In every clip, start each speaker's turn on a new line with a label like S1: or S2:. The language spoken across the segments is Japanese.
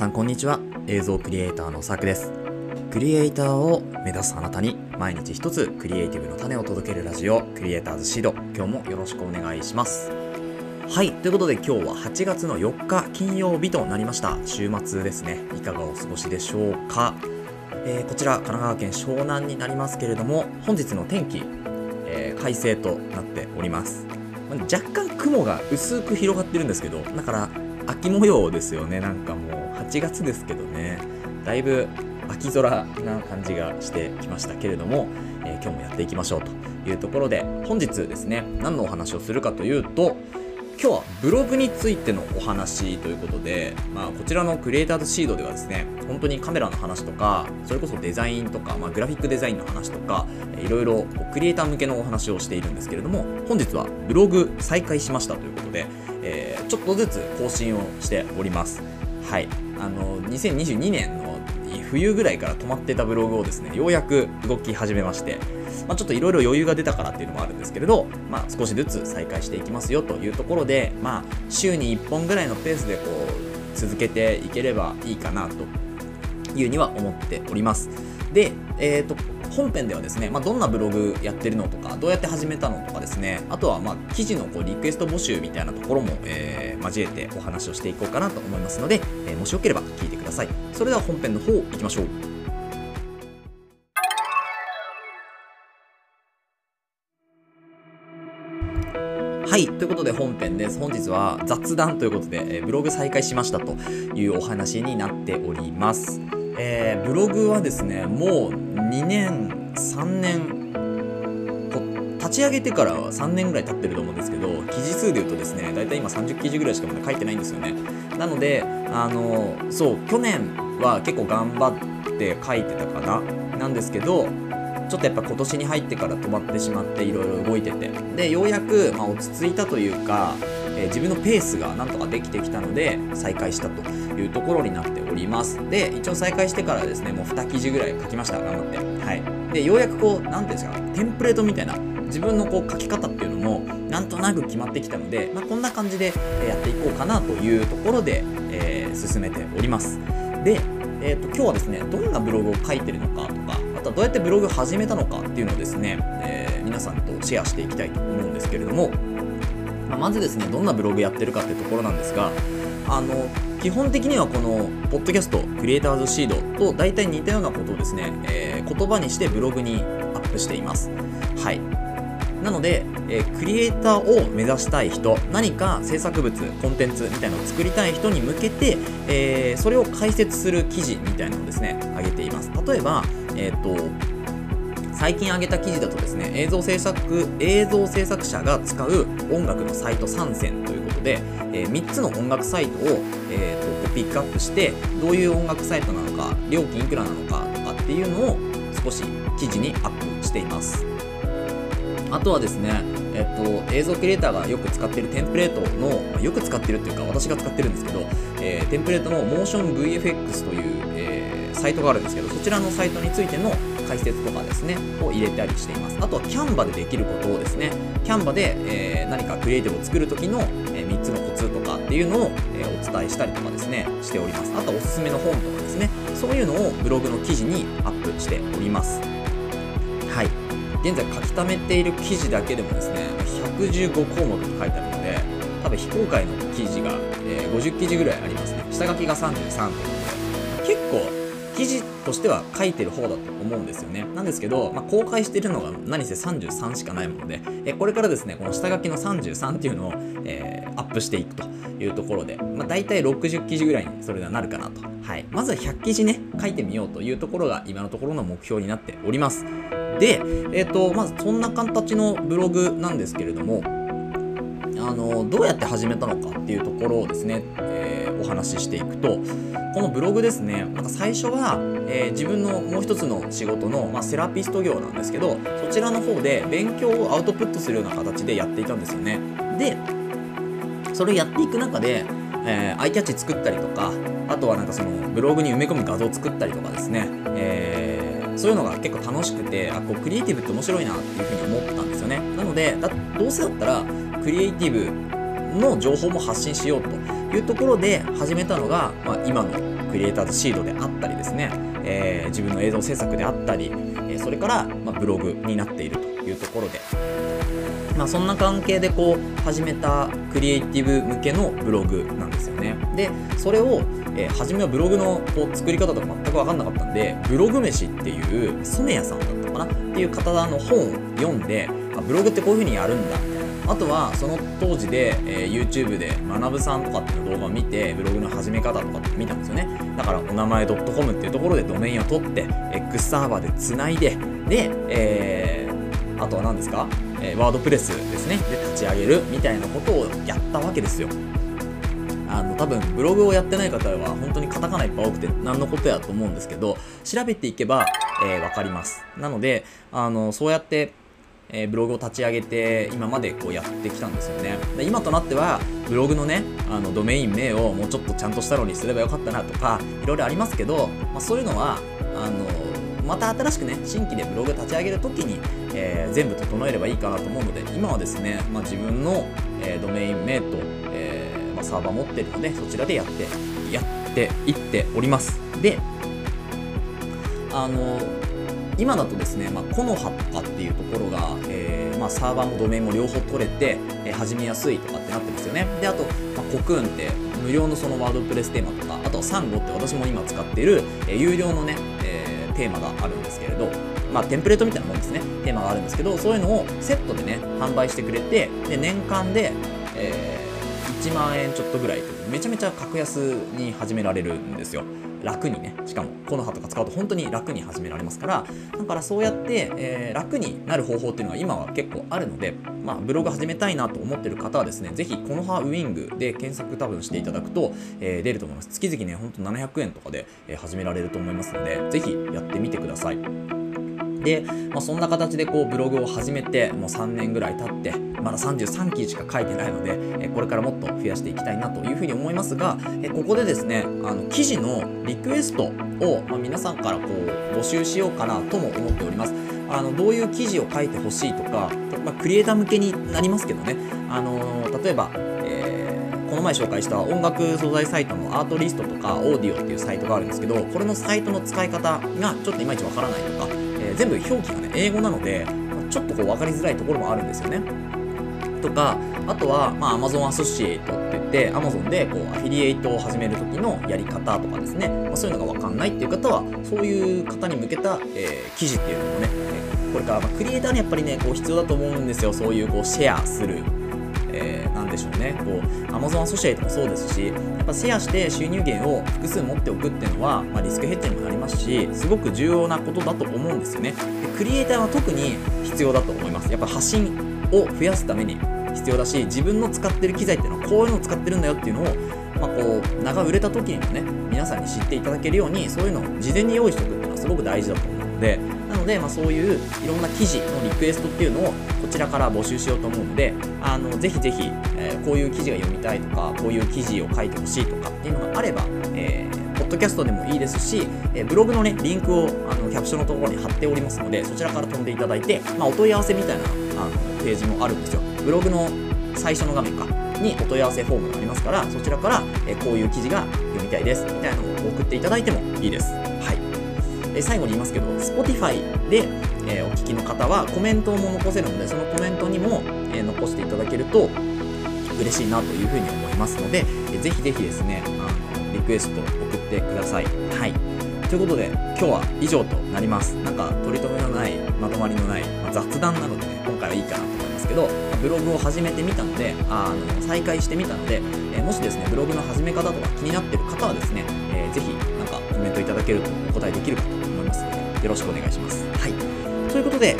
S1: さんこんにちは。映像クリエイターのさくです。クリエイターを目指すあなたに毎日一つクリエイティブの種を届けるラジオクリエイターズシード。今日もよろしくお願いします。はい。ということで今日は8月の4日金曜日となりました。週末ですね。いかがお過ごしでしょうか、えー、こちら神奈川県湘南になりますけれども本日の天気、えー、快晴となっております。若干雲が薄く広がってるんですけどだから秋模様ですよね。なんかもう8月ですけどね。だいぶ秋空な感じがしてきましたけれども、えー、今日もやっていきましょうというところで本日ですね何のお話をするかというと今日はブログについてのお話ということで、まあ、こちらのクリエイターズシードではですね本当にカメラの話とかそれこそデザインとか、まあ、グラフィックデザインの話とかいろいろクリエイター向けのお話をしているんですけれども本日はブログ再開しましたということで、えー、ちょっとずつ更新をしております。はい。あの2022年冬ぐらいから止まってたブログをですねようやく動き始めましてまあ、ちょっといろいろ余裕が出たからっていうのもあるんですけれど、まあ、少しずつ再開していきますよというところで、まあ、週に1本ぐらいのペースでこう続けていければいいかなというには思っております。で、えーと、本編ではですね、まあ、どんなブログやってるのとかどうやって始めたのとかですねあとはまあ記事のこうリクエスト募集みたいなところも、えー、交えてお話をしていこうかなと思いますので、えー、もしよければ聞いてくださいそれでは本編の方いきましょうはい。ということで本編です。本日は雑談ということで、えー、ブログ再開しましたというお話になっております。えー、ブログはですね、もう2年、3年、立ち上げてからは3年ぐらい経ってると思うんですけど、記事数で言うとですね、だいたい今30記事ぐらいしかまだ書いてないんですよね。なので、あの、そう、去年は結構頑張って書いてたかな。なんですけど、ちょっとやっぱ今年に入ってから止まってしまっていろいろ動いててでようやく、まあ、落ち着いたというか、えー、自分のペースがなんとかできてきたので再開したというところになっておりますで一応再開してからですねもう2記事ぐらい書きました頑張ってはいでようやくこう何ていうんですかテンプレートみたいな自分のこう書き方っていうのもなんとなく決まってきたので、まあ、こんな感じでやっていこうかなというところで、えー、進めております。で、えーと、今日はですねどんなブログを書いてるのかとかあとはどうやってブログ始めたのかっていうのをですね、えー、皆さんとシェアしていきたいと思うんですけれども、まあ、まずですねどんなブログやってるかっていうところなんですがあの基本的にはこのポッドキャストクリエイターズシードと大体似たようなことをですね、えー、言葉にしてブログにアップしています。はい。なので、えー、クリエイターを目指したい人何か制作物コンテンツみたいなのを作りたい人に向けて、えー、それを解説する記事みたいなのをですね上げています例えば、えーと、最近上げた記事だとですね映像制作映像制作者が使う音楽のサイト3選ということで、えー、3つの音楽サイトを、えーとピックアップしてどういう音楽サイトなのか料金いくらなのかとかっていうのを少し記事にアップしています。あとはですね、えっと、映像クリエイターがよく使っているテンプレートのま、よく使ってるっていうか私が使ってるんですけど、えー、テンプレートの MotionVFX という、えー、サイトがあるんですけど、そちらのサイトについての解説とかですね、を入れたりしています。あとはキャンバでできることをですね、キャンバで、えー、何かクリエイティブを作るときの、え3つのコツとかっていうのを、えお伝えしたりとかですね、しております。あとはおすすめの本とかですね、そういうのをブログの記事にアップしております。はい。現在書き溜めている記事だけでもですね115項目と書いてあるので多分非公開の記事が、えー、50記事ぐらいありますね下書きが33ということで結構記事としては書いてる方だと思うんですよね。なんですけど、まあ、公開してるのが何せ33しかないもので、えこれからですね、この下書きの33っていうのを、えー、アップしていくというところで、まあ、大体60記事ぐらいにそれがなるかなと。はい。まずは100記事ね、書いてみようというところが今のところの目標になっております。で、えっ、ー、と、まずそんな形のブログなんですけれども、あのどうやって始めたのかっていうところをですね、えー、お話ししていくとこのブログですねなんか最初は、えー、自分のもう一つの仕事の、まあ、セラピスト業なんですけどそちらの方で勉強をアウトプットするような形でやっていたんですよね。でそれをやっていく中で、えー、アイキャッチ作ったりとかあとはなんかそのブログに埋め込む画像を作ったりとかですね、え、そういうのが結構楽しくてあこうクリエイティブって面白いなっていうふうに思ったんですよね。なのでだどうせだったらクリエイティブの情報も発信しようというところで始めたのが、まあ、今のクリエイターズシードであったりですね、えー、自分の映像制作であったり、えそれから、まブログになっているというところで、まあ、そんな関係でこう始めたクリエイティブ向けのブログなんですよね。でそれを、えー、初めはブログのこう作り方とか全く分かんなかったんでブログ飯っていう染谷さんだったかなっていう方の本を読んであブログってこういう風にやるんだ。あとはその当時で、えー、YouTube で学さんとかっていう動画を見てブログの始め方とかって見たんですよね。だからお名前 .com っていうところでドメインを取って X サーバーでつないでで、えー、あとは何ですか？えー、ワードプレスですね。で立ち上げるみたいなことをやったわけですよ。あの多分ブログをやってない方は本当にカタカナいっぱい多くて何のことやと思うんですけど調べていけば、えー、分かります。なのであのそうやってえー、ブログを立ち上げて今までこうやってきたんですよね。で今となってはブログのねあのドメイン名をもうちょっとちゃんとしたのにすればよかったなとかいろいろありますけど、まあ、そういうのはあのまた新しくね新規でブログ立ち上げるときに、えー、全部整えればいいかなと思うので今はですね、まあ、自分の、えー、ドメイン名と、えー、まあ、サーバー持ってるのでそちらでやってやっていっております。であの今だとですね、まあ、コノハとかっていうところが、えー、まあ、サーバーもドメインも両方取れて、えー、始めやすいとかってなってますよね。であと、まあ、コクーンって無料のそのワードプレステーマとかあとはサンゴって私も今使っている、えー、有料のね、テーマがあるんですけれど、まあ、テンプレートみたいなもんですね。テーマがあるんですけどそういうのをセットでね販売してくれてで年間で、えー、1万円ちょっとぐらいめちゃめちゃ格安に始められるんですよ。楽にね。しかもこの葉とか使うと本当に楽に始められますから。だからそうやって、えー、楽になる方法っていうのは今は結構あるので、まあ、ブログ始めたいなと思ってる方はですねぜひこの葉ウィングで検索多分していただくと、えー、出ると思います。月々ねほんと700円とかで、え、始められると思いますのでぜひやってみてください。で、まあ、そんな形でこうブログを始めてもう3年ぐらい経ってまだ33期しか書いてないので、これからもっと増やしていきたいなというふうに思いますが、ここでですねあの記事のリクエストを、皆さんからこう募集しようかなとも思っております。あのどういう記事を書いてほしいとか、まあ、クリエイター向けになりますけどね。あの例えば、えー、この前紹介した音楽素材サイトのアートリストとかオーディオっていうサイトがあるんですけどこれのサイトの使い方がちょっといまいちわからないとかえー、全部表記がね、英語なのでま、ちょっとこう分かりづらいところもあるんですよね。とか、あとは、まあ、Amazon アソシエイトって言って、Amazon でこうアフィリエイトを始める時のやり方とかですね、まあ、そういうのが分かんないっていう方は、そういう方に向けた、えー、記事っていうのもね、これから、まあ、クリエイターにやっぱりね、こう必要だと思うんですよ。そういうこうシェアするえー、なんでしょうね。こう Amazon アソシエイトもそうですしやっぱシェアして収入源を複数持っておくっていうのは、まあ、リスクヘッジにもなりますしすごく重要なことだと思うんですよね。でクリエイターは特に必要だと思います。やっぱ発信を増やすために必要だし自分の使ってる機材っていうのはこういうのを使ってるんだよっていうのをまあ、こう名が売れた時にもね皆さんに知っていただけるようにそういうのを事前に用意しておくっていうのはすごく大事だと思うのでなので、まあ、そういういろんな記事のリクエストっていうのをこちらから募集しようと思うのであのぜひぜひ、えー、こういう記事が読みたいとかこういう記事を書いてほしいとかっていうのがあれば、えー、ポッドキャストでもいいですし、えー、ブログのねリンクをあのキャプションのところに貼っておりますのでそちらから飛んでいただいて、まあ、お問い合わせみたいなあのページもあるんですよブログの最初の画面かにお問い合わせフォームがありますからそちらから、えこういう記事が読みたいですみたいなのを送っていただいてもいいです。はいえ最後に言いますけど Spotify で、えお聞きの方はコメントも残せるのでそのコメントにも、え残していただけると嬉しいなというふうに思いますので、えー、ぜひぜひですねあのリクエスト送ってください。はいということで今日は以上となりますなんか取り留めのないまとまりのない、まあ、雑談なのでね今回はいいかなと思いますけどブログを始めてみたのであの再開してみたので、えー、もしですねブログの始め方とか気になってる方はですね、えー、ぜひなんかコメントいただけるとお答えできるかと、よろしくお願いします。はい。ということで、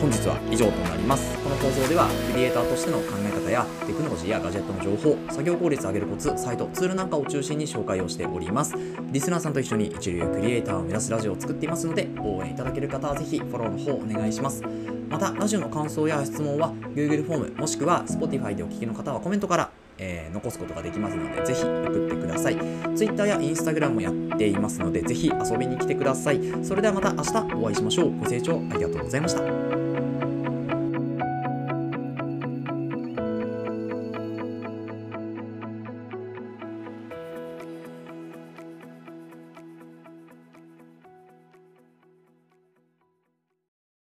S1: 本日は以上となります。この放送では、クリエイターとしての考え方やテクノロジーやガジェットの情報、作業効率を上げるコツ、サイト、ツールなんかを中心に紹介をしております。リスナーさんと一緒に一流クリエイターを目指すラジオを作っていますので、応援いただける方はぜひフォローの方お願いします。また、ラジオの感想や質問は Google フォームもしくは Spotify でお聞きの方はコメントからえー、残すことができますので、ぜひ送ってください。Twitter や Instagram もやっていますので、ぜひ遊びに来てください。それではまた明日お会いしましょう。ご清聴ありがとうございました。